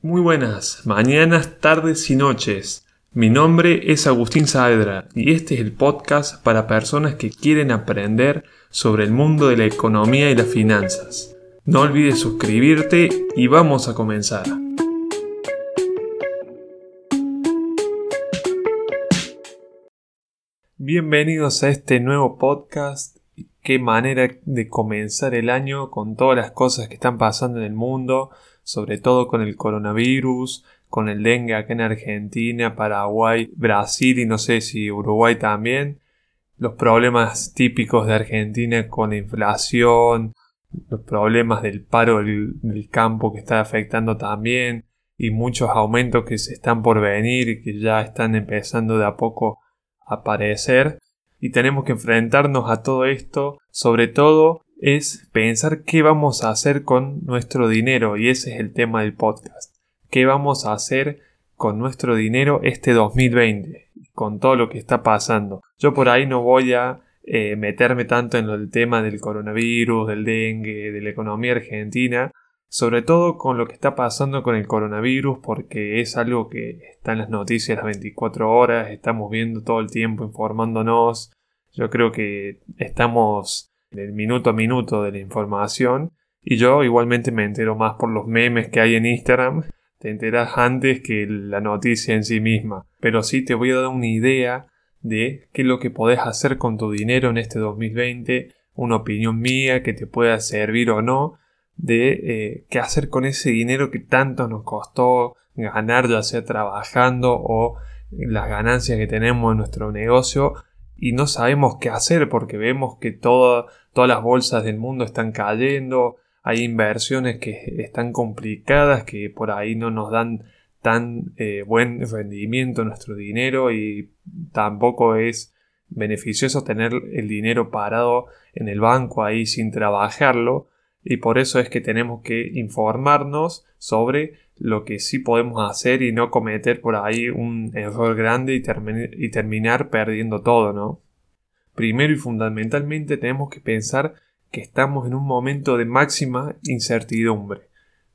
Muy buenas, mañanas, tardes y noches. Mi nombre es Agustín Saavedra y este es el podcast para personas que quieren aprender sobre el mundo de la economía y las finanzas. No olvides suscribirte y vamos a comenzar. Bienvenidos a este nuevo podcast. Qué manera de comenzar el año con todas las cosas que están pasando en el mundo, sobre todo con el coronavirus, con el dengue acá en Argentina, Paraguay, Brasil y no sé si Uruguay también. Los problemas típicos de Argentina con la inflación, los problemas del paro del, campo que está afectando también y muchos aumentos que se están por venir y que ya están empezando de a poco a aparecer. Y tenemos que enfrentarnos a todo esto, sobre todo es pensar qué vamos a hacer con nuestro dinero y ese es el tema del podcast. ¿Qué vamos a hacer con nuestro dinero este 2020? Con todo lo que está pasando. Yo por ahí no voy a eh, meterme tanto en el tema del coronavirus, del dengue, de la economía argentina, sobre todo con lo que está pasando con el coronavirus, porque es algo que está en las noticias las 24 horas, estamos viendo todo el tiempo informándonos. Yo creo que estamos del minuto a minuto de la información. Y yo igualmente me entero más por los memes que hay en Instagram. Te enteras antes que la noticia en sí misma. Pero sí te voy a dar una idea de qué es lo que podés hacer con tu dinero en este 2020. Una opinión mía que te pueda servir o no. De eh, qué hacer con ese dinero que tanto nos costó ganar, ya sea trabajando o las ganancias que tenemos en nuestro negocio y no sabemos qué hacer porque vemos que todas las bolsas del mundo están cayendo, hay inversiones que están complicadas que por ahí no nos dan tan eh, buen rendimiento nuestro dinero y tampoco es beneficioso tener el dinero parado en el banco ahí sin trabajarlo. Y por eso es que tenemos que informarnos sobre lo que sí podemos hacer y no cometer por ahí un error grande y, y terminar perdiendo todo, ¿no? Primero y fundamentalmente tenemos que pensar que estamos en un momento de máxima incertidumbre.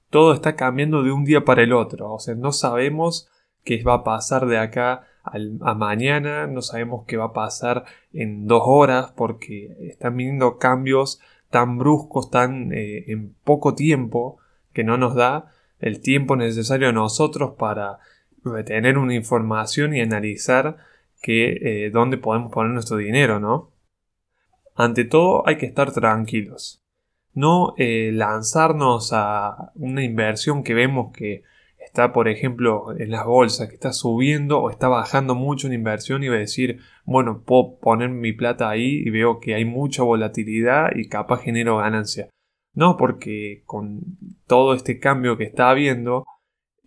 Todo está cambiando de un día para el otro, o sea, no sabemos qué va a pasar de acá a mañana, no sabemos qué va a pasar en dos horas porque están viniendo cambios tan bruscos, tan eh, en poco tiempo, que no nos da el tiempo necesario a nosotros para retener una información y analizar que, eh, dónde podemos poner nuestro dinero, ¿no? Ante todo hay que estar tranquilos. No eh, lanzarnos a una inversión que vemos que está, por ejemplo, en las bolsas, que está subiendo o está bajando mucho una inversión y va a decir, bueno, puedo poner mi plata ahí y veo que hay mucha volatilidad y capaz genero ganancia. No, porque con todo este cambio que está habiendo,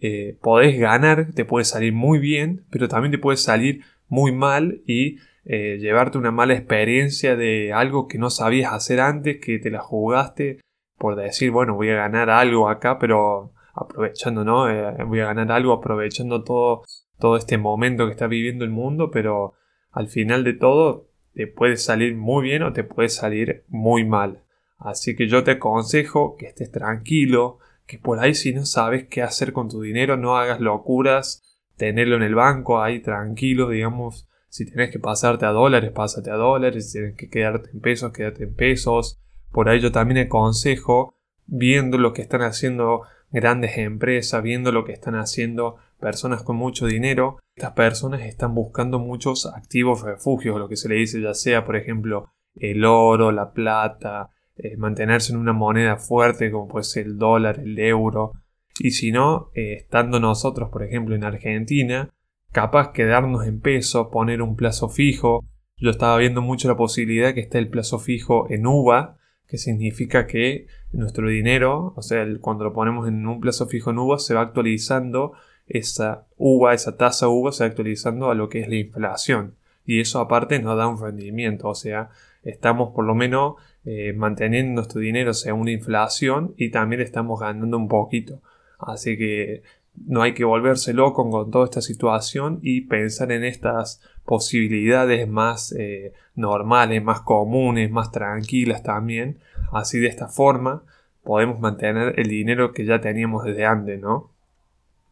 eh, podés ganar, te puede salir muy bien, pero también te puede salir muy mal y eh, llevarte una mala experiencia de algo que no sabías hacer antes, que te la jugaste por decir, bueno, voy a ganar algo acá, pero aprovechando, ¿no? Eh, voy a ganar algo aprovechando todo, todo este momento que está viviendo el mundo, pero al final de todo te puede salir muy bien o te puede salir muy mal. Así que yo te aconsejo que estés tranquilo, que por ahí si no sabes qué hacer con tu dinero no hagas locuras, tenerlo en el banco ahí tranquilo, digamos, si tienes que pasarte a dólares, pásate a dólares, si tienes que quedarte en pesos, quédate en pesos. Por ahí yo también aconsejo, viendo lo que están haciendo grandes empresas, viendo lo que están haciendo personas con mucho dinero, estas personas están buscando muchos activos refugios, lo que se le dice ya sea, por ejemplo, el oro, la plata, eh, mantenerse en una moneda fuerte como puede ser el dólar, el euro. Y si no, eh, estando nosotros, por ejemplo, en Argentina, capaz quedarnos en peso, poner un plazo fijo. Yo estaba viendo mucho la posibilidad que esté el plazo fijo en UVA, que significa que nuestro dinero, o sea, cuando lo ponemos en un plazo fijo en UVA, se va actualizando esa UVA, esa tasa UVA se va actualizando a lo que es la inflación. Y eso aparte nos da un rendimiento, o sea, estamos por lo menos eh, manteniendo nuestro dinero según una inflación y también estamos ganando un poquito. Así que no hay que volverse loco con toda esta situación y pensar en estas posibilidades más eh, normales, más comunes, más tranquilas también. Así de esta forma podemos mantener el dinero que ya teníamos desde antes, ¿no?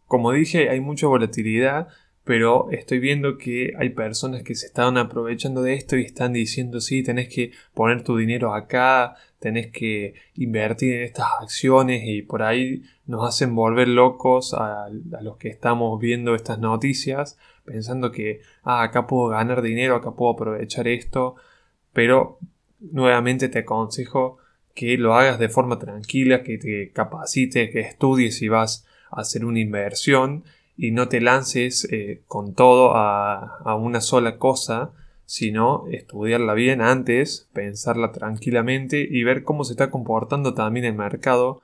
Como dije, hay mucha volatilidad, pero estoy viendo que hay personas que se están aprovechando de esto y están diciendo, sí, tenés que poner tu dinero acá, tenés que invertir en estas acciones y por ahí nos hacen volver locos a, los que estamos viendo estas noticias, pensando que, ah, acá puedo ganar dinero, acá puedo aprovechar esto, pero nuevamente te aconsejo que lo hagas de forma tranquila, que te capacites, que estudies si vas a hacer una inversión y no te lances eh, con todo a, a una sola cosa, sino estudiarla bien antes, pensarla tranquilamente y ver cómo se está comportando también el mercado.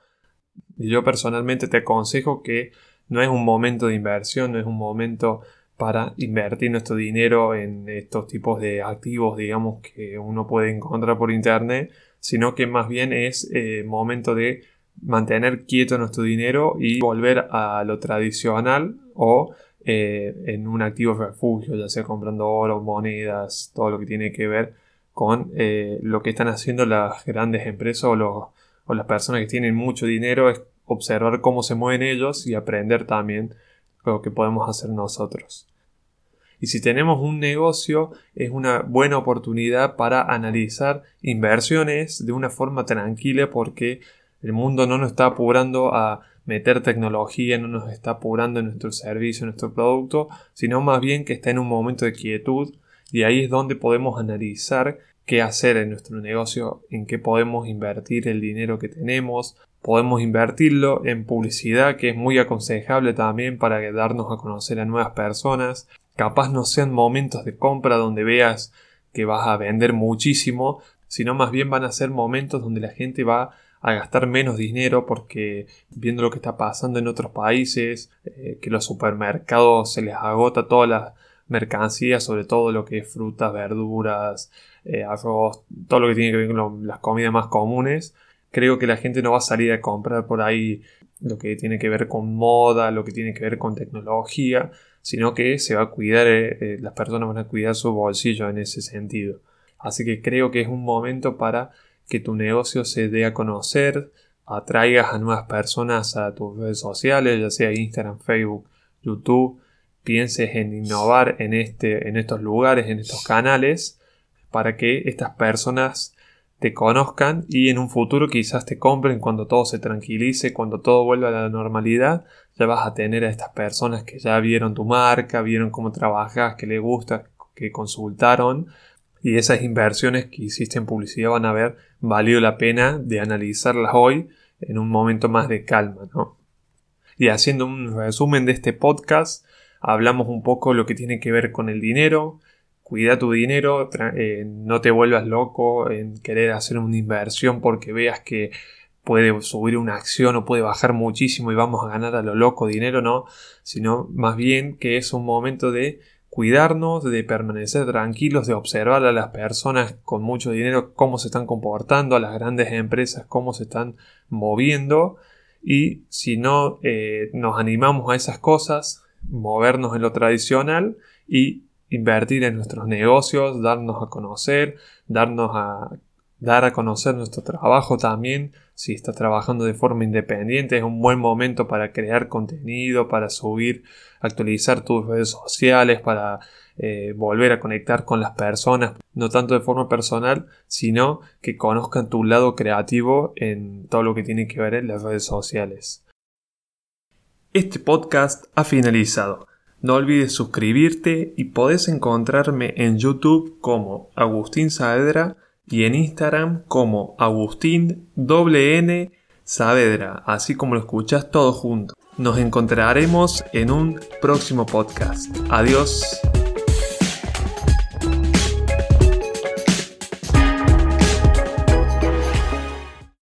Y yo personalmente te aconsejo que no es un momento de inversión, no es un momento para invertir nuestro dinero en estos tipos de activos, digamos, que uno puede encontrar por internet, sino que más bien es eh, momento de mantener quieto nuestro dinero y volver a lo tradicional o eh, en un activo refugio, ya sea comprando oro, monedas, todo lo que tiene que ver con eh, lo que están haciendo las grandes empresas o, o las personas que tienen mucho dinero, es observar cómo se mueven ellos y aprender también lo que podemos hacer nosotros. Y si tenemos un negocio, es una buena oportunidad para analizar inversiones de una forma tranquila porque el mundo no nos está apurando a meter tecnología, no nos está apurando en nuestro servicio, en nuestro producto, sino más bien que está en un momento de quietud y ahí es donde podemos analizar qué hacer en nuestro negocio, en qué podemos invertir el dinero que tenemos, podemos invertirlo en publicidad que es muy aconsejable también para darnos a conocer a nuevas personas, capaz no sean momentos de compra donde veas que vas a vender muchísimo, sino más bien van a ser momentos donde la gente va gastar menos dinero porque viendo lo que está pasando en otros países, eh, que los supermercados se les agota todas las mercancías, sobre todo lo que es frutas, verduras, eh, arroz, todo lo que tiene que ver con las comidas más comunes, creo que la gente no va a salir a comprar por ahí lo que tiene que ver con moda, lo que tiene que ver con tecnología, sino que se va a cuidar, eh, las personas van a cuidar su bolsillo en ese sentido. Así que creo que es un momento para que tu negocio se dé a conocer, atraigas a nuevas personas a tus redes sociales, ya sea Instagram, Facebook, YouTube, pienses en innovar en, este, en estos lugares, en estos canales, para que estas personas te conozcan y en un futuro quizás te compren cuando todo se tranquilice, cuando todo vuelva a la normalidad, ya vas a tener a estas personas que ya vieron tu marca, vieron cómo trabajas, que les gusta, que consultaron y esas inversiones que hiciste en publicidad van a haber valido la pena de analizarlas hoy en un momento más de calma, ¿no? Y haciendo un resumen de este podcast, hablamos un poco lo que tiene que ver con el dinero, cuida tu dinero, eh, no te vuelvas loco en querer hacer una inversión porque veas que puede subir una acción o puede bajar muchísimo y vamos a ganar a lo loco dinero, no, sino más bien que es un momento de cuidarnos, de permanecer tranquilos, de observar a las personas con mucho dinero cómo se están comportando, a las grandes empresas cómo se están moviendo. Y si no eh, nos animamos a esas cosas, movernos en lo tradicional y invertir en nuestros negocios, darnos a conocer, darnos a dar a conocer nuestro trabajo también. Si estás trabajando de forma independiente, es un buen momento para crear contenido, para subir, actualizar tus redes sociales, para eh, volver a conectar con las personas, no tanto de forma personal, sino que conozcan tu lado creativo en todo lo que tiene que ver en las redes sociales. Este podcast ha finalizado. No olvides suscribirte y podés encontrarme en YouTube como Agustín Saavedra y en Instagram como Agustín N Saavedra, así como lo escuchas todo junto. Nos encontraremos en un próximo podcast. Adiós.